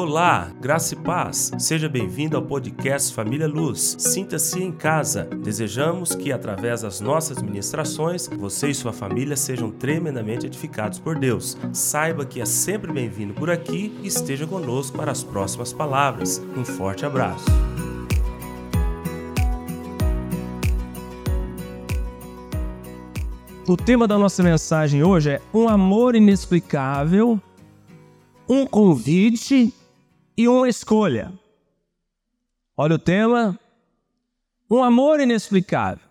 Olá, graça e paz. Seja bem-vindo ao podcast Família Luz. Sinta-se em casa. Desejamos que, através das nossas ministrações, você e sua família sejam tremendamente edificados por Deus. Saiba que é sempre bem-vindo por aqui e esteja conosco para as próximas palavras. Um forte abraço. O tema da nossa mensagem hoje é um amor inexplicável, um convite e uma escolha. Olha o tema: um amor inexplicável,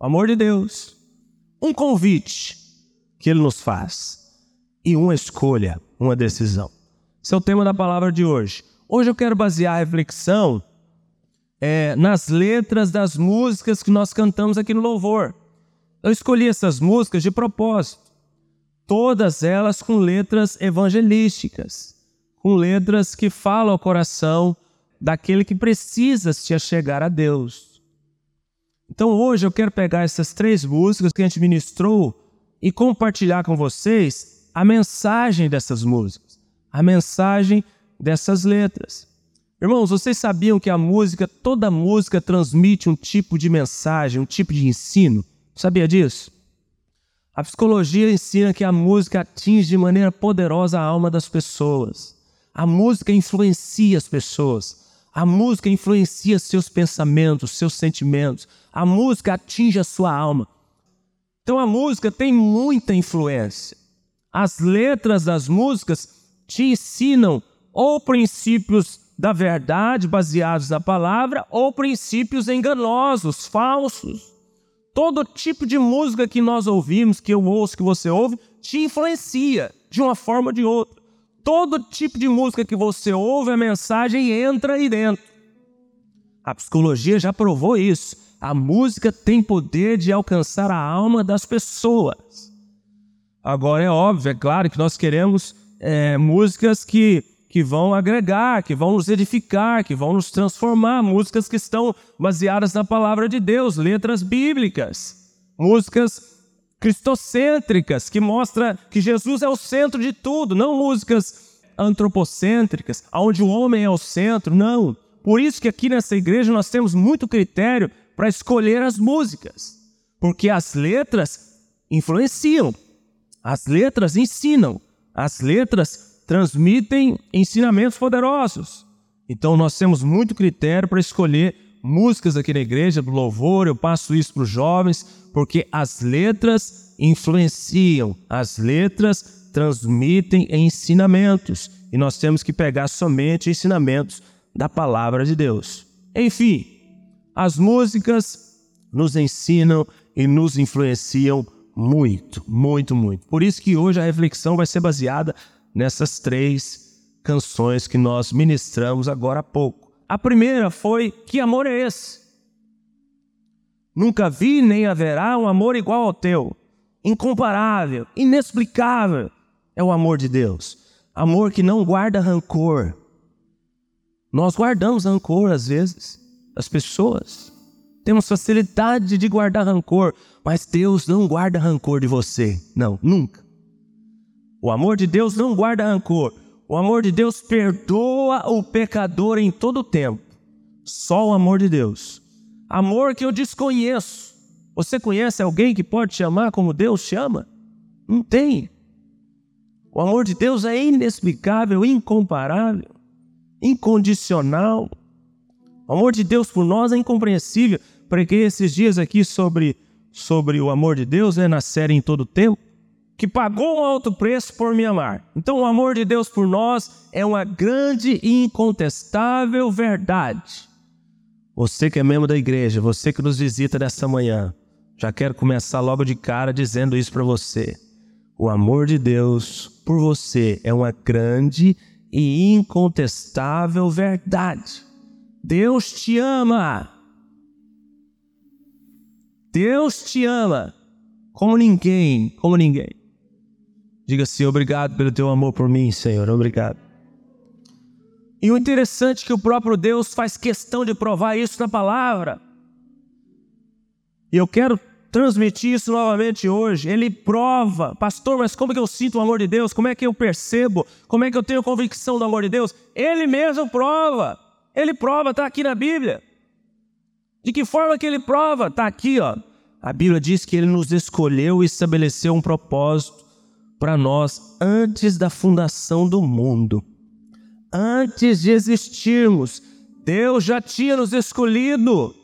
o amor de Deus, um convite que Ele nos faz e uma escolha, uma decisão. Esse é o tema da palavra de hoje. Hoje eu quero basear a reflexão é, nas letras das músicas que nós cantamos aqui no Louvor. Eu escolhi essas músicas de propósito, todas elas com letras evangelísticas com letras que falam ao coração daquele que precisa se achegar a Deus. Então hoje eu quero pegar essas três músicas que a gente ministrou e compartilhar com vocês a mensagem dessas músicas, a mensagem dessas letras. Irmãos, vocês sabiam que a música, toda música transmite um tipo de mensagem, um tipo de ensino? Sabia disso? A psicologia ensina que a música atinge de maneira poderosa a alma das pessoas. A música influencia as pessoas. A música influencia seus pensamentos, seus sentimentos. A música atinge a sua alma. Então a música tem muita influência. As letras das músicas te ensinam ou princípios da verdade baseados na palavra ou princípios enganosos, falsos. Todo tipo de música que nós ouvimos, que eu ouço, que você ouve, te influencia de uma forma ou de outra todo tipo de música que você ouve, a mensagem entra aí dentro. A psicologia já provou isso. A música tem poder de alcançar a alma das pessoas. Agora é óbvio, é claro que nós queremos é, músicas que, que vão agregar, que vão nos edificar, que vão nos transformar, músicas que estão baseadas na palavra de Deus, letras bíblicas, músicas cristocêntricas, que mostra que Jesus é o centro de tudo, não músicas antropocêntricas, onde o homem é o centro, não. Por isso que aqui nessa igreja nós temos muito critério para escolher as músicas, porque as letras influenciam, as letras ensinam, as letras transmitem ensinamentos poderosos. Então nós temos muito critério para escolher músicas aqui na igreja, do louvor, eu passo isso para os jovens, porque as letras influenciam, as letras transmitem ensinamentos, e nós temos que pegar somente ensinamentos da palavra de Deus. Enfim, as músicas nos ensinam e nos influenciam muito, muito, muito. Por isso que hoje a reflexão vai ser baseada nessas três canções que nós ministramos agora há pouco. A primeira foi: Que amor é esse? Nunca vi nem haverá um amor igual ao teu. Incomparável, inexplicável é o amor de Deus. Amor que não guarda rancor. Nós guardamos rancor às vezes, as pessoas. Temos facilidade de guardar rancor, mas Deus não guarda rancor de você. Não, nunca. O amor de Deus não guarda rancor. O amor de Deus perdoa o pecador em todo o tempo. Só o amor de Deus. Amor que eu desconheço. Você conhece alguém que pode te amar como Deus chama? Não tem. O amor de Deus é inexplicável, incomparável, incondicional. O amor de Deus por nós é incompreensível. Preguei esses dias aqui sobre, sobre o amor de Deus, né, na série Em Todo Tempo que pagou um alto preço por me amar. Então, o amor de Deus por nós é uma grande e incontestável verdade. Você que é membro da igreja, você que nos visita nesta manhã, já quero começar logo de cara dizendo isso para você. O amor de Deus por você é uma grande e incontestável verdade. Deus te ama. Deus te ama como ninguém, como ninguém. Diga assim: obrigado pelo teu amor por mim, Senhor, obrigado. E o interessante é que o próprio Deus faz questão de provar isso na palavra. E eu quero transmitir isso novamente hoje. Ele prova, pastor, mas como é que eu sinto o amor de Deus? Como é que eu percebo? Como é que eu tenho convicção do amor de Deus? Ele mesmo prova. Ele prova, está aqui na Bíblia. De que forma que ele prova? Está aqui, ó. A Bíblia diz que ele nos escolheu e estabeleceu um propósito para nós antes da fundação do mundo. Antes de existirmos, Deus já tinha nos escolhido.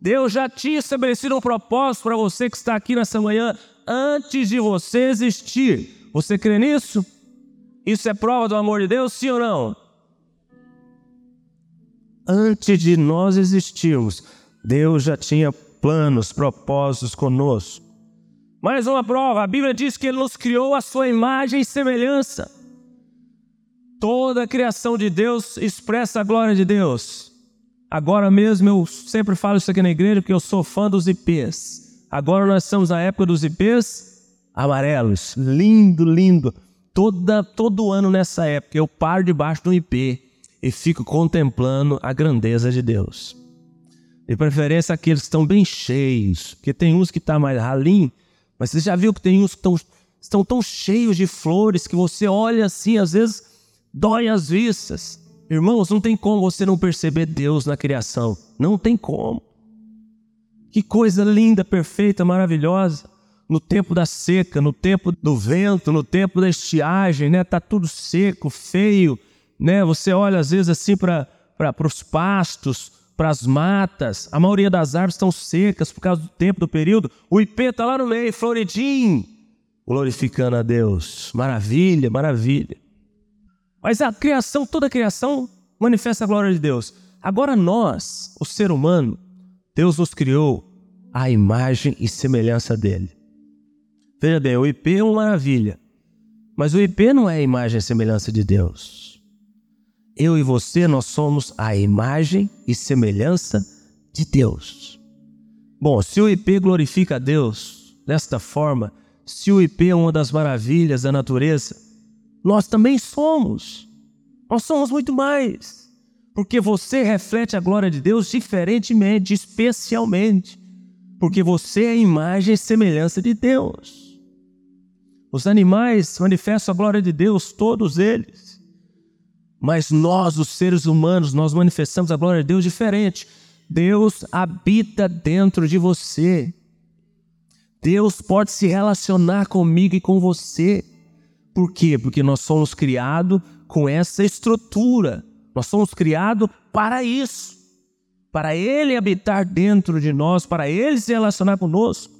Deus já tinha estabelecido um propósito para você que está aqui nessa manhã antes de você existir. Você crê nisso? Isso é prova do amor de Deus, sim ou não? Antes de nós existirmos, Deus já tinha planos, propósitos conosco. Mais uma prova: a Bíblia diz que Ele nos criou a sua imagem e semelhança. Toda a criação de Deus expressa a glória de Deus. Agora mesmo eu sempre falo isso aqui na igreja porque eu sou fã dos IPs. Agora nós estamos na época dos IPs amarelos. Lindo, lindo. Toda, todo ano nessa época eu paro debaixo do IP e fico contemplando a grandeza de Deus. De preferência aqueles que estão bem cheios, porque tem uns que estão tá mais ralinho, mas você já viu que tem uns que estão, tão cheios de flores que você olha assim, às vezes dói as vistas. Irmãos, não tem como você não perceber Deus na criação. Não tem como. Que coisa linda, perfeita, maravilhosa. No tempo da seca, no tempo do vento, no tempo da estiagem, né? Tá tudo seco, feio, né? Você olha às vezes assim para os pastos, para as matas, a maioria das árvores estão secas por causa do tempo, do período. O ipê está lá no meio, floridinho, glorificando a Deus. Maravilha, maravilha. Mas a criação, toda a criação manifesta a glória de Deus. Agora nós, o ser humano, Deus nos criou à imagem e semelhança dele. Veja bem, o IP é uma maravilha, mas o IP não é a imagem e semelhança de Deus eu e você, nós somos a imagem e semelhança de Deus. Bom, se o IP glorifica a Deus desta forma, se o IP é uma das maravilhas da natureza, nós também somos. Nós somos muito mais. Porque você reflete a glória de Deus diferentemente, especialmente. Porque você é a imagem e semelhança de Deus. Os animais manifestam a glória de Deus, todos eles. Mas nós, os seres humanos, nós manifestamos a glória de Deus diferente. Deus habita dentro de você. Deus pode se relacionar comigo e com você. Por quê? Porque nós somos criados com essa estrutura. Nós somos criados para isso. Para Ele habitar dentro de nós, para Ele se relacionar conosco.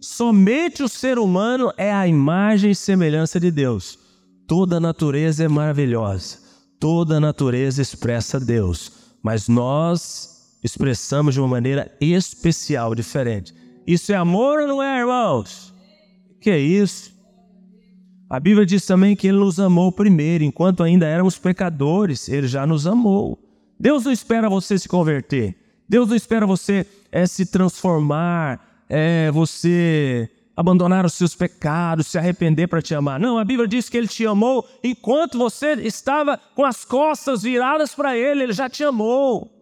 Somente o ser humano é a imagem e semelhança de Deus. Toda a natureza é maravilhosa Toda a natureza expressa Deus, mas nós expressamos de uma maneira especial, diferente. Isso é amor ou não é, irmãos? Que é isso? A Bíblia diz também que Ele nos amou primeiro, enquanto ainda éramos pecadores, Ele já nos amou. Deus não espera você se converter. Deus não espera você é, se transformar, é, você abandonar os seus pecados, se arrepender para te amar. Não, a Bíblia diz que ele te amou enquanto você estava com as costas viradas para ele, ele já te amou.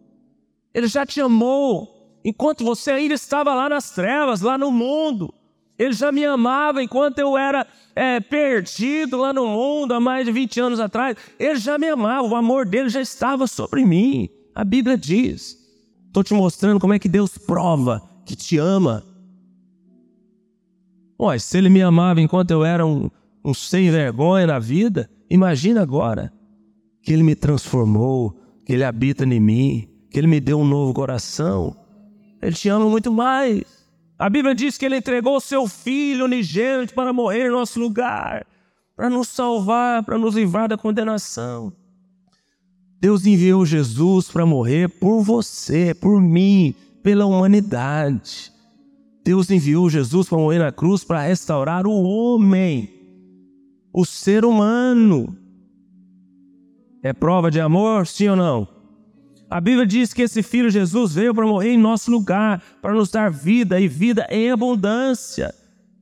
Ele já te amou enquanto você ainda estava lá nas trevas, lá no mundo. Ele já me amava enquanto eu era é, perdido lá no mundo há mais de 20 anos atrás. Ele já me amava, o amor dele já estava sobre mim. A Bíblia diz. Estou te mostrando como é que Deus prova que te ama Ué, se ele me amava enquanto eu era um, um sem vergonha na vida, imagina agora que ele me transformou, que ele habita em mim, que ele me deu um novo coração. Ele te ama muito mais. A Bíblia diz que ele entregou o seu filho unigênito para morrer em nosso lugar, para nos salvar, para nos livrar da condenação. Deus enviou Jesus para morrer por você, por mim, pela humanidade. Deus enviou Jesus para morrer na cruz para restaurar o homem, o ser humano. É prova de amor, sim ou não? A Bíblia diz que esse filho Jesus veio para morrer em nosso lugar, para nos dar vida e vida em abundância.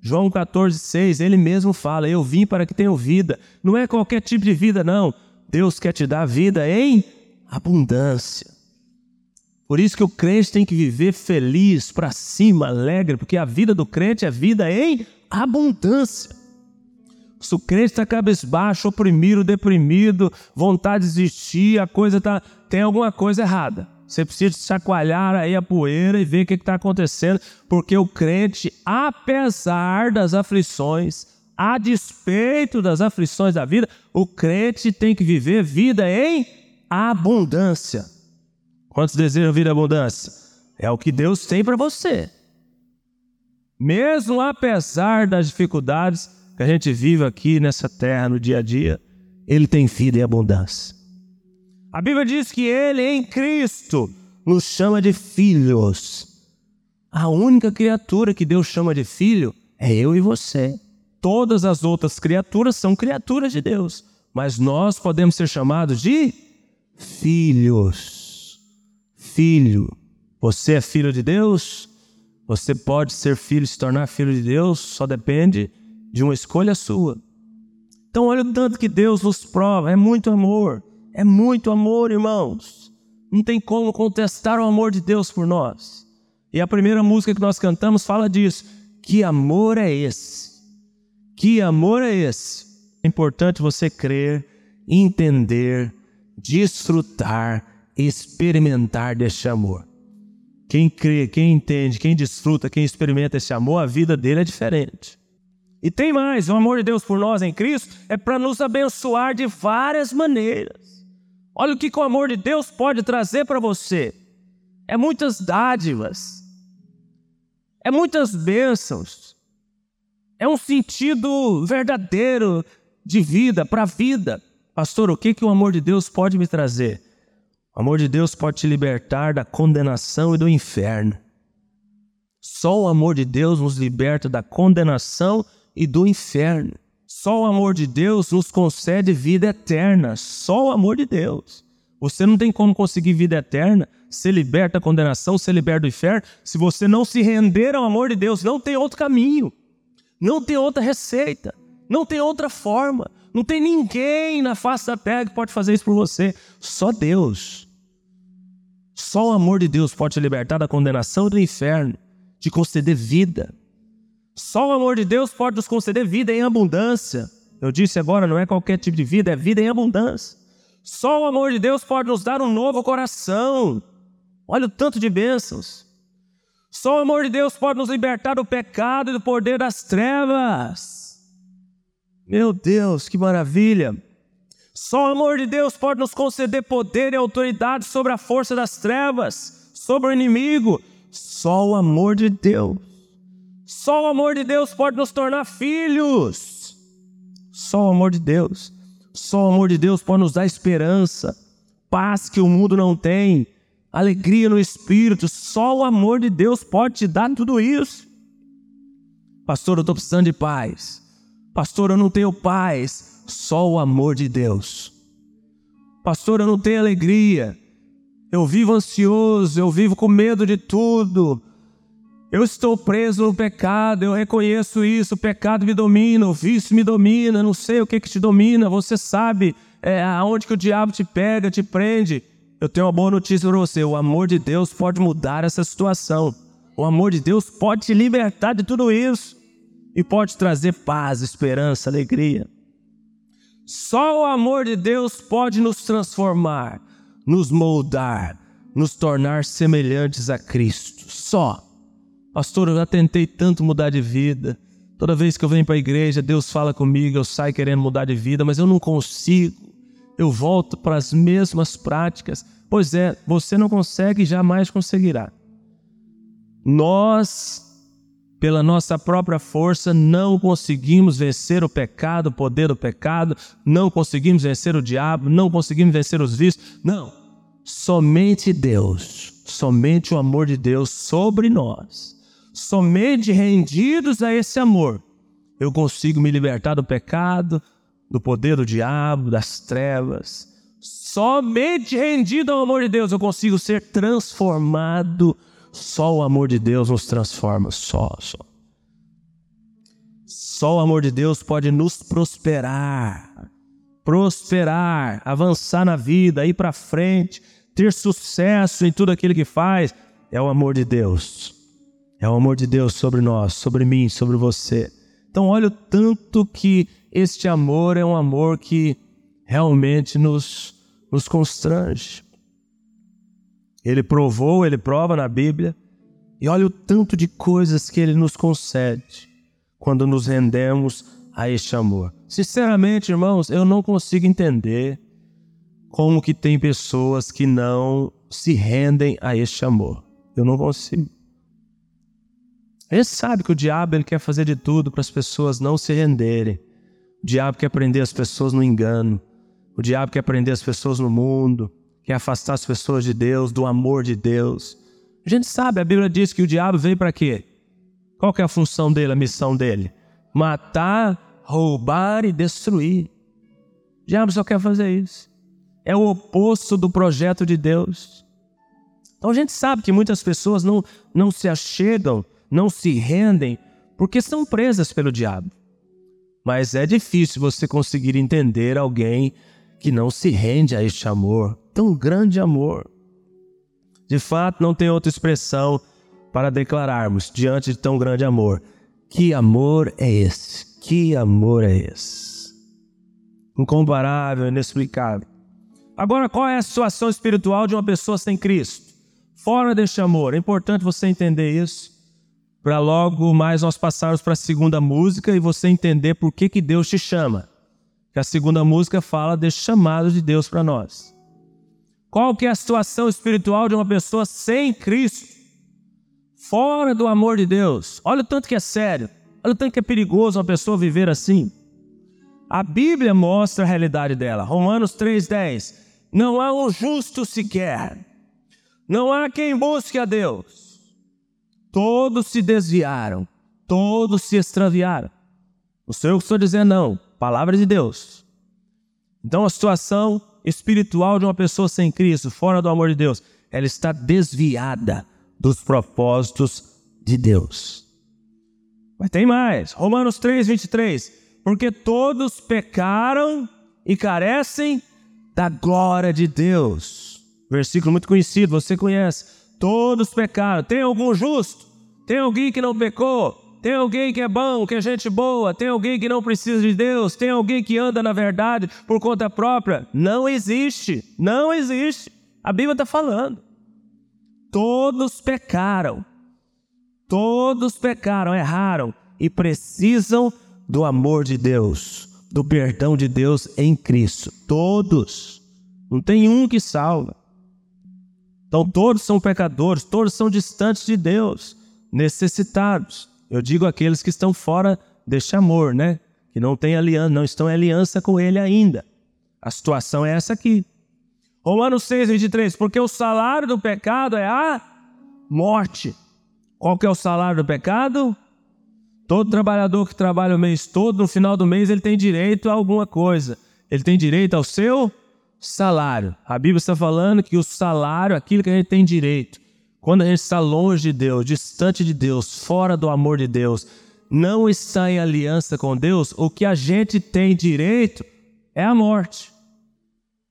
João 14, 6, ele mesmo fala: Eu vim para que tenham vida. Não é qualquer tipo de vida, não. Deus quer te dar vida em abundância. Por isso que o crente tem que viver feliz, para cima, alegre, porque a vida do crente é vida em abundância. Se o crente está cabisbaixo, oprimido, deprimido, vontade de desistir, a coisa tá, tem alguma coisa errada. Você precisa chacoalhar aí a poeira e ver o que está acontecendo, porque o crente, apesar das aflições, a despeito das aflições da vida, o crente tem que viver vida em abundância. Quantos desejam em abundância? É o que Deus tem para você. Mesmo apesar das dificuldades que a gente vive aqui nessa terra no dia a dia, Ele tem vida em abundância. A Bíblia diz que Ele, em Cristo, nos chama de filhos. A única criatura que Deus chama de filho é eu e você. Todas as outras criaturas são criaturas de Deus, mas nós podemos ser chamados de filhos filho. Você é filho de Deus? Você pode ser filho, se tornar filho de Deus, só depende de uma escolha sua. Então, olha o tanto que Deus nos prova, é muito amor, é muito amor, irmãos. Não tem como contestar o amor de Deus por nós. E a primeira música que nós cantamos fala disso. Que amor é esse? Que amor é esse? É importante você crer, entender, desfrutar experimentar deste amor. Quem crê, quem entende, quem desfruta, quem experimenta esse amor, a vida dele é diferente. E tem mais: o amor de Deus por nós em Cristo é para nos abençoar de várias maneiras. Olha o que o amor de Deus pode trazer para você: é muitas dádivas, é muitas bênçãos, é um sentido verdadeiro de vida, para a vida. Pastor, o que, que o amor de Deus pode me trazer? O amor de Deus pode te libertar da condenação e do inferno. Só o amor de Deus nos liberta da condenação e do inferno. Só o amor de Deus nos concede vida eterna. Só o amor de Deus. Você não tem como conseguir vida eterna, ser liberta da condenação, ser liberta do inferno, se você não se render ao amor de Deus. Não tem outro caminho. Não tem outra receita. Não tem outra forma. Não tem ninguém na face da terra que pode fazer isso por você. Só Deus. Só o amor de Deus pode te libertar da condenação do inferno, te conceder vida. Só o amor de Deus pode nos conceder vida em abundância. Eu disse agora, não é qualquer tipo de vida, é vida em abundância. Só o amor de Deus pode nos dar um novo coração. Olha o tanto de bênçãos. Só o amor de Deus pode nos libertar do pecado e do poder das trevas. Meu Deus, que maravilha! Só o amor de Deus pode nos conceder poder e autoridade sobre a força das trevas, sobre o inimigo. Só o amor de Deus. Só o amor de Deus pode nos tornar filhos. Só o amor de Deus. Só o amor de Deus pode nos dar esperança, paz que o mundo não tem, alegria no espírito. Só o amor de Deus pode te dar tudo isso. Pastor, eu estou precisando de paz. Pastor, eu não tenho paz, só o amor de Deus. Pastor, eu não tenho alegria. Eu vivo ansioso, eu vivo com medo de tudo. Eu estou preso no pecado, eu reconheço isso, o pecado me domina, o vício me domina, não sei o que, que te domina, você sabe é, aonde que o diabo te pega, te prende. Eu tenho uma boa notícia para você: o amor de Deus pode mudar essa situação. O amor de Deus pode te libertar de tudo isso e pode trazer paz, esperança, alegria. Só o amor de Deus pode nos transformar, nos moldar, nos tornar semelhantes a Cristo. Só. Pastor, eu já tentei tanto mudar de vida. Toda vez que eu venho para a igreja, Deus fala comigo, eu saio querendo mudar de vida, mas eu não consigo. Eu volto para as mesmas práticas. Pois é, você não consegue e jamais conseguirá. Nós pela nossa própria força, não conseguimos vencer o pecado, o poder do pecado, não conseguimos vencer o diabo, não conseguimos vencer os vícios. Não. Somente Deus, somente o amor de Deus sobre nós, somente rendidos a esse amor, eu consigo me libertar do pecado, do poder do diabo, das trevas. Somente rendido ao amor de Deus eu consigo ser transformado só o amor de Deus nos transforma, só, só. Só o amor de Deus pode nos prosperar, prosperar, avançar na vida, ir para frente, ter sucesso em tudo aquilo que faz, é o amor de Deus. É o amor de Deus sobre nós, sobre mim, sobre você. Então, olha o tanto que este amor é um amor que realmente nos, nos constrange. Ele provou, ele prova na Bíblia, e olha o tanto de coisas que ele nos concede quando nos rendemos a este amor. Sinceramente, irmãos, eu não consigo entender como que tem pessoas que não se rendem a este amor. Eu não consigo. Ele sabe que o diabo ele quer fazer de tudo para as pessoas não se renderem. O diabo quer prender as pessoas no engano. O diabo quer prender as pessoas no mundo, quer afastar as pessoas de Deus, do amor de Deus. A gente sabe, a Bíblia diz que o diabo veio para quê? Qual que é a função dele, a missão dele? Matar, roubar e destruir. O diabo só quer fazer isso. É o oposto do projeto de Deus. Então a gente sabe que muitas pessoas não, não se achegam, não se rendem, porque são presas pelo diabo. Mas é difícil você conseguir entender alguém que não se rende a este amor, tão grande amor. De fato, não tem outra expressão para declararmos diante de tão grande amor. Que amor é esse? Que amor é esse? Incomparável, inexplicável. Agora, qual é a situação espiritual de uma pessoa sem Cristo? Fora deste amor. É importante você entender isso, para logo mais nós passarmos para a segunda música e você entender por que, que Deus te chama. Que a segunda música fala desse chamado de Deus para nós. Qual que é a situação espiritual de uma pessoa sem Cristo? Fora do amor de Deus. Olha o tanto que é sério. Olha o tanto que é perigoso uma pessoa viver assim. A Bíblia mostra a realidade dela. Romanos 3,10. Não há um justo sequer. Não há quem busque a Deus. Todos se desviaram. Todos se extraviaram. O Senhor que estou dizendo, não. Palavra de Deus. Então a situação espiritual de uma pessoa sem Cristo, fora do amor de Deus, ela está desviada dos propósitos de Deus. Mas tem mais. Romanos 3, 23. Porque todos pecaram e carecem da glória de Deus. Versículo muito conhecido, você conhece. Todos pecaram. Tem algum justo? Tem alguém que não pecou? Tem alguém que é bom, que é gente boa, tem alguém que não precisa de Deus, tem alguém que anda na verdade por conta própria. Não existe, não existe. A Bíblia está falando. Todos pecaram, todos pecaram, erraram e precisam do amor de Deus, do perdão de Deus em Cristo. Todos. Não tem um que salva. Então todos são pecadores, todos são distantes de Deus, necessitados. Eu digo aqueles que estão fora deste amor, né? Que não têm aliança, não estão em aliança com ele ainda. A situação é essa aqui. Romanos 6, 23. Porque o salário do pecado é a morte. Qual que é o salário do pecado? Todo trabalhador que trabalha o mês todo, no final do mês, ele tem direito a alguma coisa. Ele tem direito ao seu salário. A Bíblia está falando que o salário, aquilo que a gente tem direito, quando a gente está longe de Deus, distante de Deus, fora do amor de Deus, não está em aliança com Deus, o que a gente tem direito é a morte.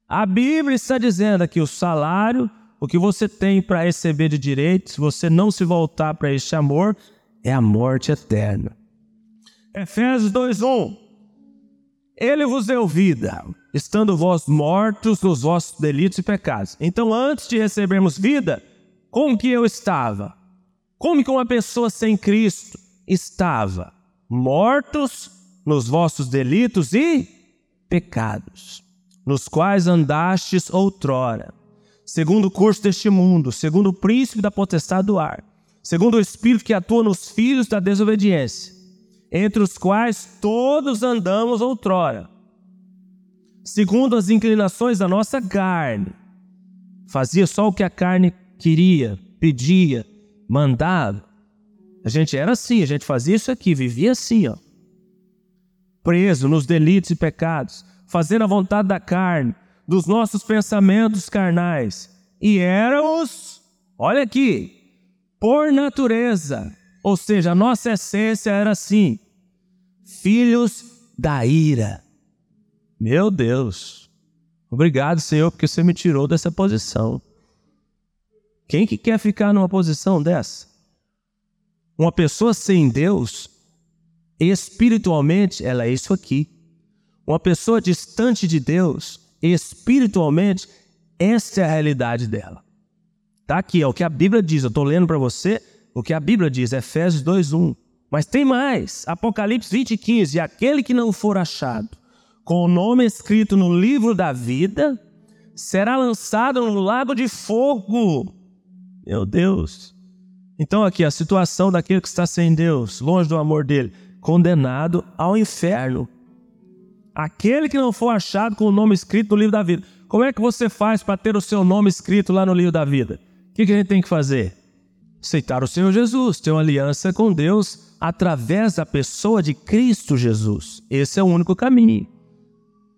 A Bíblia está dizendo aqui o salário, o que você tem para receber de direito, se você não se voltar para este amor, é a morte eterna. Efésios 2:1 Ele vos deu vida, estando vós mortos nos vossos delitos e pecados. Então, antes de recebermos vida, como que eu estava? Como que uma pessoa sem Cristo estava? Mortos nos vossos delitos e pecados, nos quais andastes outrora, segundo o curso deste mundo, segundo o príncipe da potestade do ar, segundo o espírito que atua nos filhos da desobediência, entre os quais todos andamos outrora, segundo as inclinações da nossa carne. Fazia só o que a carne queria, pedia, mandava. A gente era assim, a gente fazia isso aqui, vivia assim, ó. Preso nos delitos e pecados, fazendo a vontade da carne, dos nossos pensamentos carnais. E éramos, olha aqui, por natureza, ou seja, a nossa essência era assim: filhos da ira. Meu Deus, obrigado, Senhor, porque você me tirou dessa posição. Quem que quer ficar numa posição dessa? Uma pessoa sem Deus, espiritualmente, ela é isso aqui. Uma pessoa distante de Deus, espiritualmente, essa é a realidade dela. Tá aqui, é o que a Bíblia diz. Eu estou lendo para você o que a Bíblia diz, Efésios 2:1. Mas tem mais, Apocalipse 20, 15. E aquele que não for achado com o nome escrito no livro da vida será lançado no lago de fogo. Meu Deus. Então, aqui a situação daquele que está sem Deus, longe do amor dele, condenado ao inferno. Aquele que não for achado com o nome escrito no livro da vida. Como é que você faz para ter o seu nome escrito lá no livro da vida? O que, que a gente tem que fazer? Aceitar o Senhor Jesus, ter uma aliança com Deus através da pessoa de Cristo Jesus. Esse é o único caminho.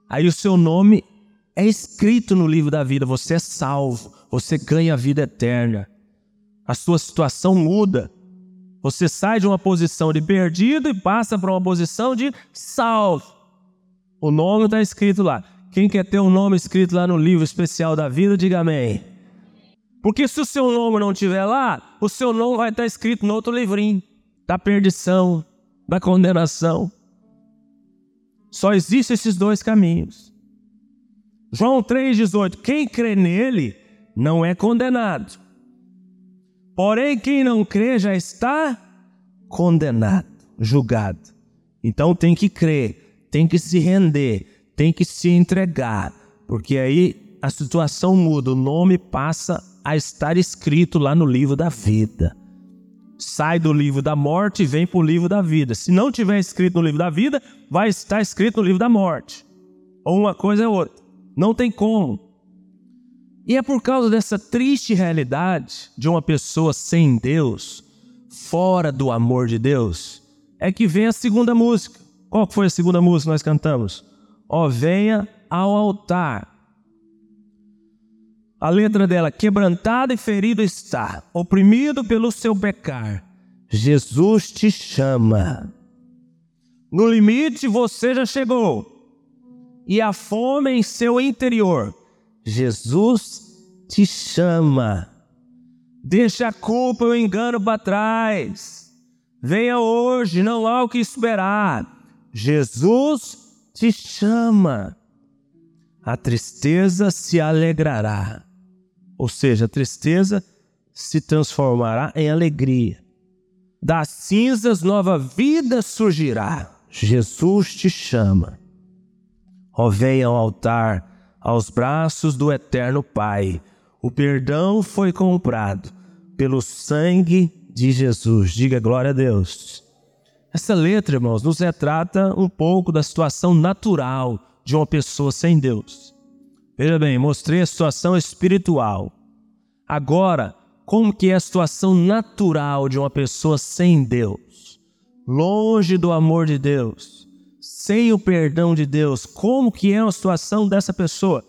Aí o seu nome é escrito no livro da vida, você é salvo, você ganha a vida eterna. A sua situação muda. Você sai de uma posição de perdido e passa para uma posição de salvo. O nome está escrito lá. Quem quer ter um nome escrito lá no livro especial da vida, diga amém. Porque se o seu nome não estiver lá, o seu nome vai estar escrito no outro livrinho da perdição, da condenação. Só existem esses dois caminhos. João 3,18: Quem crê nele não é condenado. Porém, quem não crê já está condenado, julgado. Então tem que crer, tem que se render, tem que se entregar, porque aí a situação muda, o nome passa a estar escrito lá no livro da vida. Sai do livro da morte e vem para o livro da vida. Se não tiver escrito no livro da vida, vai estar escrito no livro da morte. Ou uma coisa ou outra. Não tem como. E é por causa dessa triste realidade de uma pessoa sem Deus, fora do amor de Deus, é que vem a segunda música. Qual foi a segunda música que nós cantamos? ó, venha ao altar. A letra dela, quebrantado e ferido está, oprimido pelo seu pecar. Jesus te chama. No limite você já chegou. E a fome em seu interior. Jesus te chama. Deixa a culpa e o engano para trás. Venha hoje, não há o que esperar. Jesus te chama. A tristeza se alegrará. Ou seja, a tristeza se transformará em alegria. Das cinzas nova vida surgirá. Jesus te chama. Ó, venha ao altar, aos braços do eterno Pai. O perdão foi comprado pelo sangue de Jesus. Diga glória a Deus. Essa letra, irmãos, nos retrata um pouco da situação natural de uma pessoa sem Deus. Veja bem, mostrei a situação espiritual. Agora, como que é a situação natural de uma pessoa sem Deus? Longe do amor de Deus, sem o perdão de Deus, como que é a situação dessa pessoa?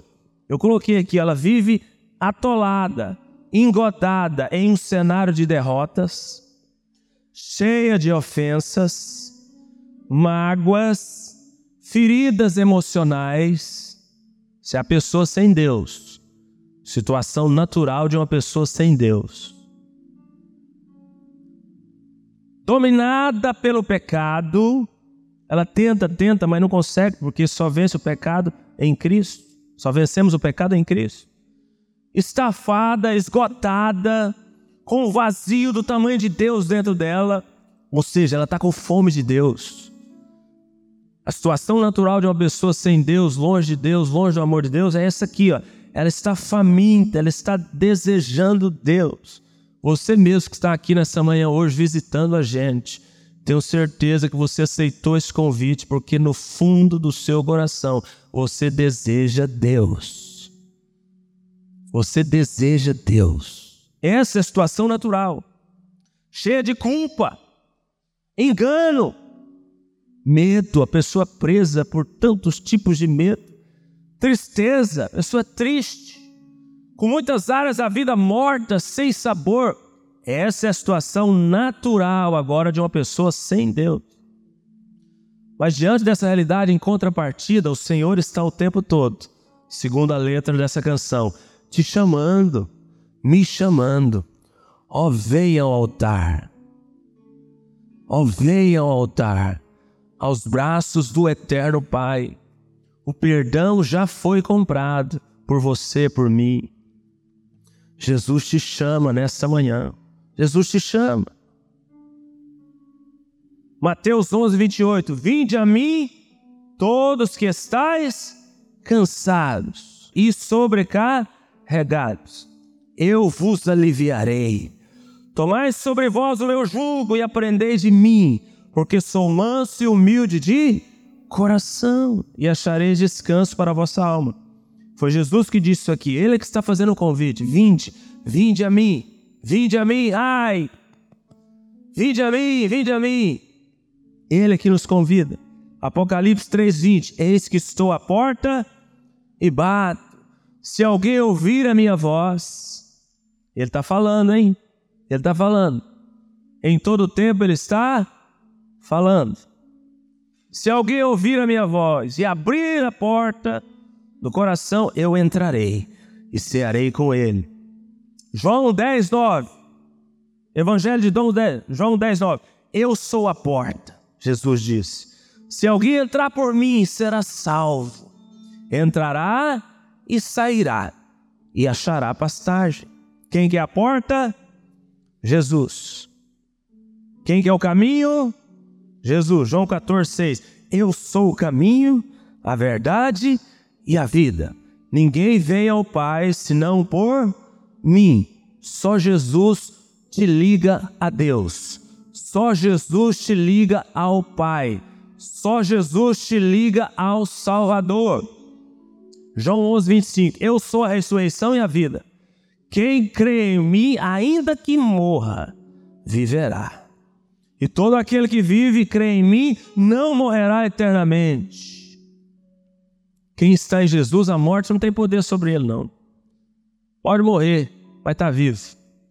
Eu coloquei aqui, ela vive atolada, engodada em um cenário de derrotas, cheia de ofensas, mágoas, feridas emocionais. Se a pessoa sem Deus, situação natural de uma pessoa sem Deus, dominada pelo pecado, ela tenta, tenta, mas não consegue, porque só vence o pecado em Cristo. Só vencemos o pecado em Cristo. Estafada, esgotada, com o vazio do tamanho de Deus dentro dela, ou seja, ela está com fome de Deus. A situação natural de uma pessoa sem Deus, longe de Deus, longe do amor de Deus, é essa aqui, ó. Ela está faminta, ela está desejando Deus. Você mesmo que está aqui nessa manhã hoje visitando a gente, tenho certeza que você aceitou esse convite porque no fundo do seu coração você deseja Deus. Você deseja Deus. Essa é a situação natural, cheia de culpa, engano, medo, a pessoa presa por tantos tipos de medo, tristeza, a pessoa triste, com muitas áreas da vida mortas, sem sabor. Essa é a situação natural agora de uma pessoa sem Deus. Mas diante dessa realidade, em contrapartida, o Senhor está o tempo todo, segundo a letra dessa canção, te chamando me chamando. Ó, venha ao altar. Ó, venha ao altar, aos braços do eterno Pai. O perdão já foi comprado por você, por mim. Jesus te chama nessa manhã. Jesus te chama. Mateus 11, 28. Vinde a mim, todos que estáis cansados e sobrecarregados, eu vos aliviarei. Tomai sobre vós o meu jugo e aprendei de mim, porque sou manso e humilde de coração, e achareis descanso para a vossa alma. Foi Jesus que disse isso aqui, ele é que está fazendo o convite: vinde, vinde a mim, vinde a mim, ai, vinde a mim, vinde a mim. Ele é que nos convida. Apocalipse 3:20, eis que estou à porta e bato. Se alguém ouvir a minha voz, ele está falando, hein? Ele está falando. Em todo tempo ele está falando. Se alguém ouvir a minha voz e abrir a porta do coração, eu entrarei e cearei com ele. João 10, 9. Evangelho de Dom 10, João 10, 9. Eu sou a porta, Jesus disse. Se alguém entrar por mim, será salvo. Entrará e sairá e achará pastagem. Quem que é a porta? Jesus. Quem que é o caminho? Jesus. João 14, 6. Eu sou o caminho, a verdade e a vida. Ninguém vem ao Pai senão por mim. Só Jesus te liga a Deus. Só Jesus te liga ao Pai. Só Jesus te liga ao Salvador. João 11, 25. Eu sou a ressurreição e a vida. Quem crê em mim, ainda que morra, viverá. E todo aquele que vive e crê em mim não morrerá eternamente. Quem está em Jesus, a morte não tem poder sobre ele, não. Pode morrer, vai estar vivo.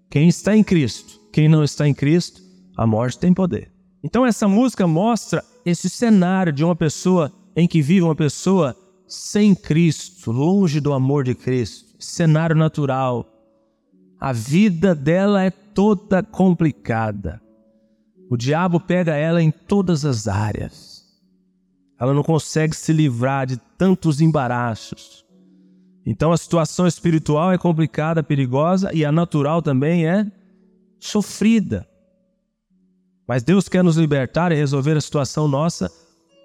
Quem está em Cristo, quem não está em Cristo, a morte tem poder. Então essa música mostra esse cenário de uma pessoa em que vive uma pessoa sem Cristo, longe do amor de Cristo. Cenário natural, a vida dela é toda complicada. O diabo pega ela em todas as áreas. Ela não consegue se livrar de tantos embaraços. Então a situação espiritual é complicada, perigosa e a natural também é sofrida. Mas Deus quer nos libertar e resolver a situação nossa,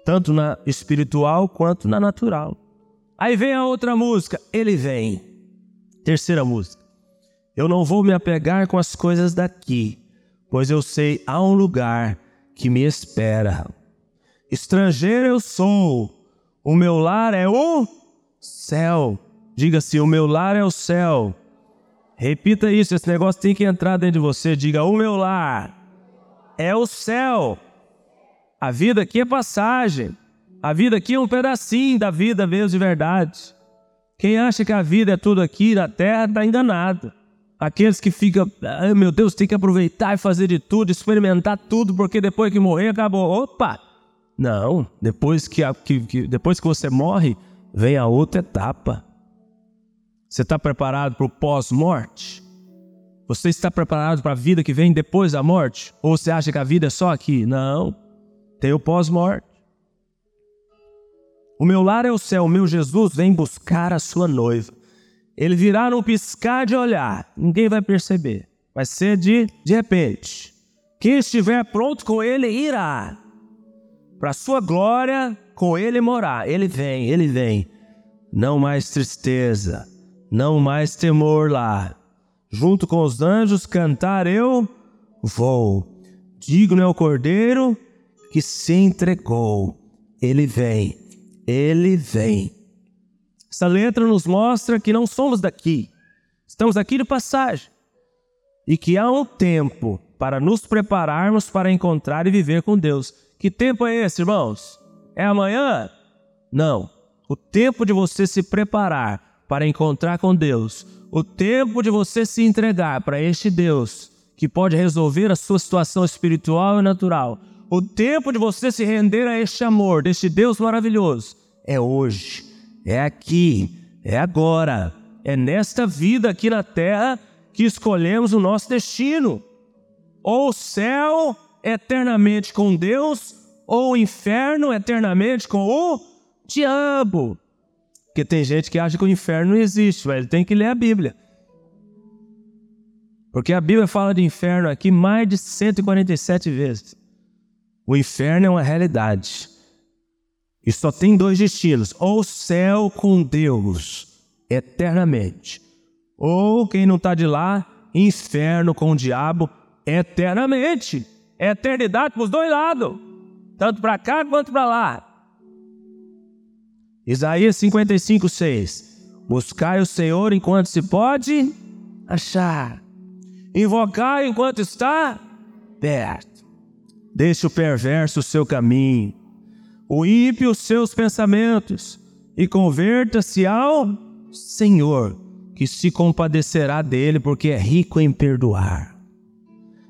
tanto na espiritual quanto na natural. Aí vem a outra música, Ele Vem. Terceira música. Eu não vou me apegar com as coisas daqui, pois eu sei há um lugar que me espera. Estrangeiro eu sou, o meu lar é o céu. Diga-se, o meu lar é o céu. Repita isso, esse negócio tem que entrar dentro de você. Diga, o meu lar é o céu. A vida aqui é passagem. A vida aqui é um pedacinho da vida mesmo de verdade. Quem acha que a vida é tudo aqui na terra está enganado. Aqueles que ficam, ah, meu Deus, tem que aproveitar e fazer de tudo, experimentar tudo, porque depois que morrer acabou. Opa! Não, depois que, que, que depois que você morre, vem a outra etapa. Você está preparado para o pós-morte? Você está preparado para a vida que vem depois da morte? Ou você acha que a vida é só aqui? Não, tem o pós-morte. O meu lar é o céu, o meu Jesus vem buscar a sua noiva. Ele virá num piscar de olhar, ninguém vai perceber. Vai ser de, de repente. Quem estiver pronto com ele irá. Para sua glória, com ele morar. Ele vem, ele vem. Não mais tristeza, não mais temor lá. Junto com os anjos cantar eu vou. Digno é o cordeiro que se entregou. Ele vem, ele vem. Essa letra nos mostra que não somos daqui, estamos aqui de passagem e que há um tempo para nos prepararmos para encontrar e viver com Deus. Que tempo é esse, irmãos? É amanhã? Não. O tempo de você se preparar para encontrar com Deus, o tempo de você se entregar para este Deus que pode resolver a sua situação espiritual e natural, o tempo de você se render a este amor, deste Deus maravilhoso, é hoje é aqui, é agora, é nesta vida aqui na terra que escolhemos o nosso destino. Ou o céu eternamente com Deus, ou o inferno eternamente com o diabo. Porque tem gente que acha que o inferno não existe, velho. Tem que ler a Bíblia. Porque a Bíblia fala de inferno aqui mais de 147 vezes. O inferno é uma realidade. E só tem dois destinos: ou céu com Deus eternamente, ou quem não está de lá, inferno com o diabo eternamente. É eternidade para os dois lados, tanto para cá quanto para lá. Isaías 55, 6. Buscai o Senhor enquanto se pode achar. Invocai enquanto está perto. Deixe o perverso o seu caminho, o ímpio os seus pensamentos, e converta-se ao Senhor, que se compadecerá dele, porque é rico em perdoar.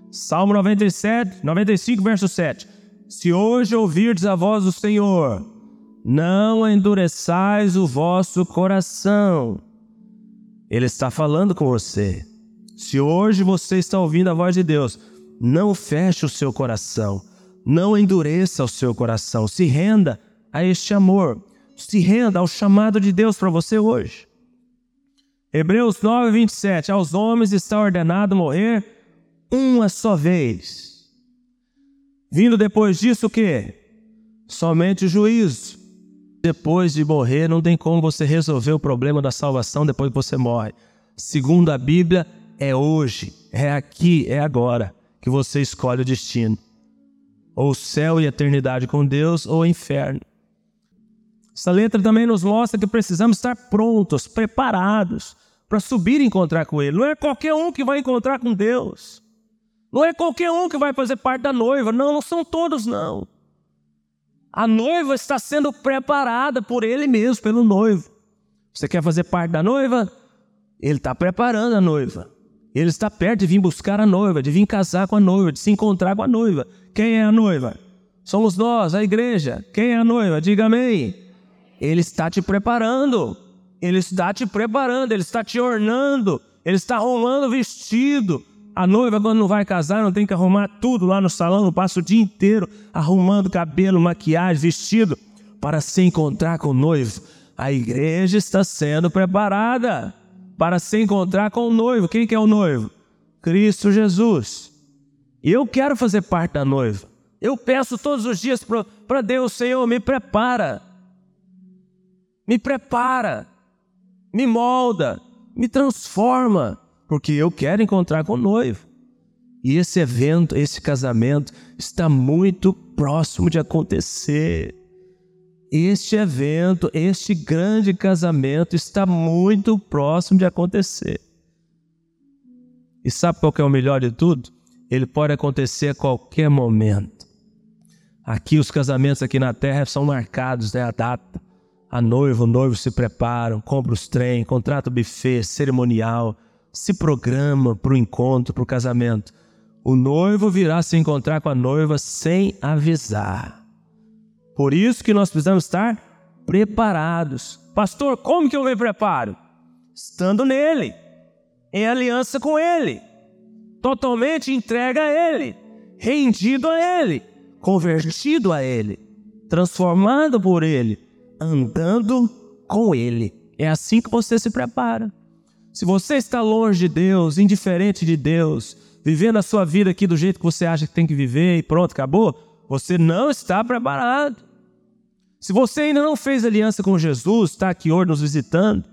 Salmo 97, 95, verso 7. Se hoje ouvirdes a voz do Senhor, não endureçais o vosso coração. Ele está falando com você. Se hoje você está ouvindo a voz de Deus, não feche o seu coração, não endureça o seu coração, se renda a este amor, se renda ao chamado de Deus para você hoje. Hebreus 9, 27. Aos homens está ordenado morrer uma só vez. Vindo depois disso o quê? Somente o juízo. Depois de morrer, não tem como você resolver o problema da salvação depois que você morre. Segundo a Bíblia, é hoje, é aqui, é agora que você escolhe o destino. Ou céu e eternidade com Deus, ou inferno. Essa letra também nos mostra que precisamos estar prontos, preparados para subir e encontrar com Ele. Não é qualquer um que vai encontrar com Deus. Não é qualquer um que vai fazer parte da noiva. Não, não são todos, não. A noiva está sendo preparada por ele mesmo, pelo noivo. Você quer fazer parte da noiva? Ele está preparando a noiva. Ele está perto de vir buscar a noiva, de vir casar com a noiva, de se encontrar com a noiva. Quem é a noiva? Somos nós, a igreja. Quem é a noiva? Diga amém. Ele está te preparando. Ele está te preparando, ele está te ornando, ele está arrumando vestido, a noiva, quando não vai casar, não tem que arrumar tudo lá no salão, passa o dia inteiro arrumando cabelo, maquiagem, vestido, para se encontrar com o noivo. A igreja está sendo preparada para se encontrar com o noivo. Quem que é o noivo? Cristo Jesus. Eu quero fazer parte da noiva. Eu peço todos os dias para Deus, Senhor, me prepara. Me prepara. Me molda. Me transforma porque eu quero encontrar com o noivo. E esse evento, esse casamento está muito próximo de acontecer. Este evento, este grande casamento está muito próximo de acontecer. E sabe qual é o melhor de tudo? Ele pode acontecer a qualquer momento. Aqui os casamentos aqui na terra são marcados, né, a data. A noiva, o noivo se preparam, compra os trem, contrata o buffet, cerimonial, se programa para o encontro, para o casamento. O noivo virá se encontrar com a noiva sem avisar. Por isso que nós precisamos estar preparados. Pastor, como que eu me preparo? Estando nele, em aliança com ele, totalmente entregue a ele, rendido a ele, convertido a ele, transformado por ele, andando com ele. É assim que você se prepara. Se você está longe de Deus, indiferente de Deus, vivendo a sua vida aqui do jeito que você acha que tem que viver e pronto, acabou, você não está preparado. Se você ainda não fez aliança com Jesus, está aqui hoje nos visitando.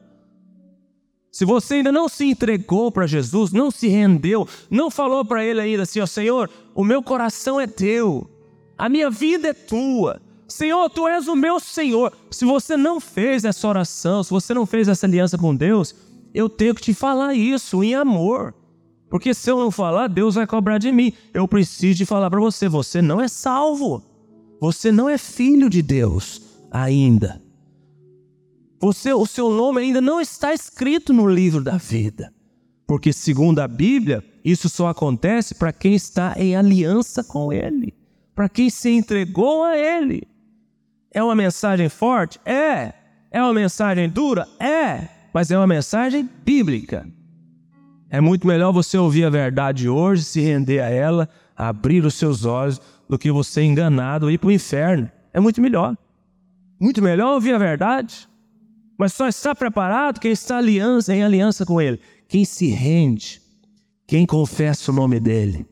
Se você ainda não se entregou para Jesus, não se rendeu, não falou para Ele ainda assim: Ó Senhor, o meu coração é teu, a minha vida é tua. Senhor, tu és o meu Senhor. Se você não fez essa oração, se você não fez essa aliança com Deus, eu tenho que te falar isso em amor. Porque se eu não falar, Deus vai cobrar de mim. Eu preciso de falar para você: você não é salvo. Você não é filho de Deus ainda. Você, o seu nome ainda não está escrito no livro da vida. Porque, segundo a Bíblia, isso só acontece para quem está em aliança com Ele, para quem se entregou a Ele. É uma mensagem forte? É. É uma mensagem dura? É mas é uma mensagem bíblica. É muito melhor você ouvir a verdade hoje, se render a ela, abrir os seus olhos, do que você enganado ir para o inferno. É muito melhor. Muito melhor ouvir a verdade. Mas só está preparado quem está aliança, em aliança com Ele. Quem se rende, quem confessa o nome dEle,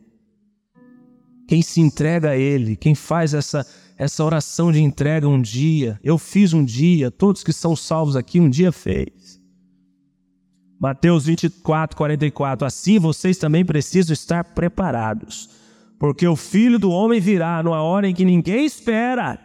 quem se entrega a Ele, quem faz essa, essa oração de entrega um dia. Eu fiz um dia, todos que são salvos aqui um dia fez. Mateus 24, 44. Assim vocês também precisam estar preparados, porque o filho do homem virá numa hora em que ninguém espera.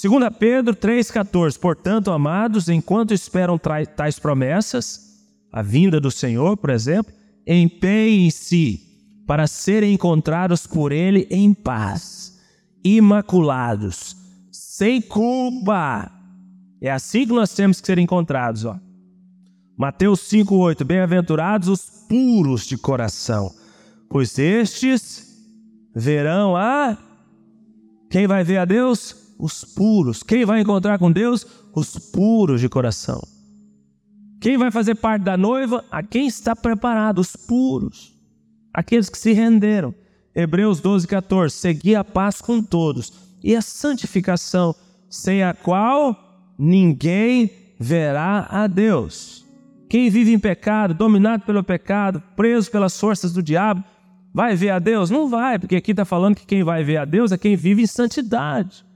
2 Pedro 3,14 Portanto, amados, enquanto esperam tais promessas, a vinda do Senhor, por exemplo, empenhem-se para serem encontrados por Ele em paz, imaculados, sem culpa. É assim que nós temos que ser encontrados. Ó. Mateus 5,8: Bem-aventurados os puros de coração, pois estes verão a. Quem vai ver a Deus? Os puros. Quem vai encontrar com Deus? Os puros de coração. Quem vai fazer parte da noiva? A quem está preparado, os puros. Aqueles que se renderam. Hebreus 12, 14. Segui a paz com todos e a santificação, sem a qual ninguém verá a Deus. Quem vive em pecado, dominado pelo pecado, preso pelas forças do diabo, vai ver a Deus? Não vai, porque aqui está falando que quem vai ver a Deus é quem vive em santidade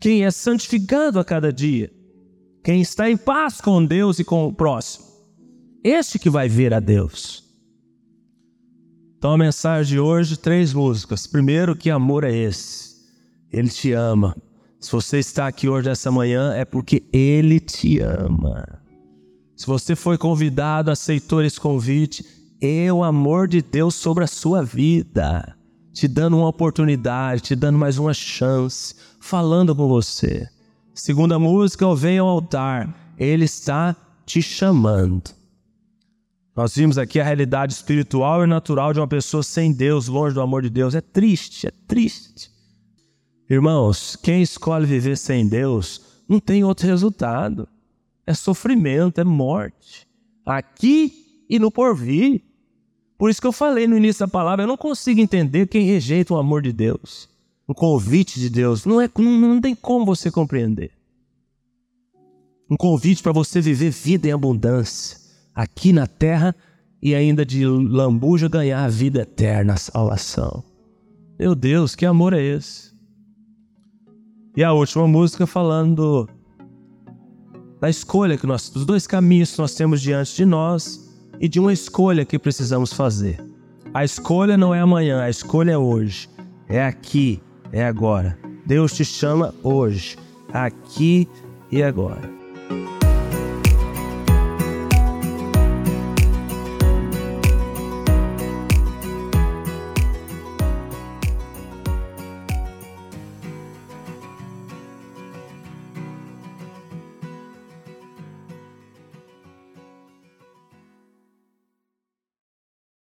quem é santificado a cada dia, quem está em paz com Deus e com o próximo. Este que vai ver a Deus. Então a mensagem de hoje, três músicas. Primeiro, que amor é esse? Ele te ama. Se você está aqui hoje essa manhã, é porque Ele te ama. Se você foi convidado, aceitou esse convite, é o amor de Deus sobre a sua vida te dando uma oportunidade, te dando mais uma chance, falando com você. Segunda música, o Venha ao altar. Ele está te chamando. Nós vimos aqui a realidade espiritual e natural de uma pessoa sem Deus, longe do amor de Deus. É triste, é triste. Irmãos, quem escolhe viver sem Deus não tem outro resultado. É sofrimento, é morte. Aqui e no porvir. Por isso que eu falei no início da palavra, eu não consigo entender quem rejeita o amor de Deus, o convite de Deus. Não, é, não, não tem como você compreender. Um convite para você viver vida em abundância, aqui na terra e ainda de lambuja ganhar a vida eterna, a salvação. Meu Deus, que amor é esse? E a última música falando da escolha que nós, dos dois caminhos que nós temos diante de nós e de uma escolha que precisamos fazer. A escolha não é amanhã, a escolha é hoje. É aqui, é agora. Deus te chama hoje, aqui e agora.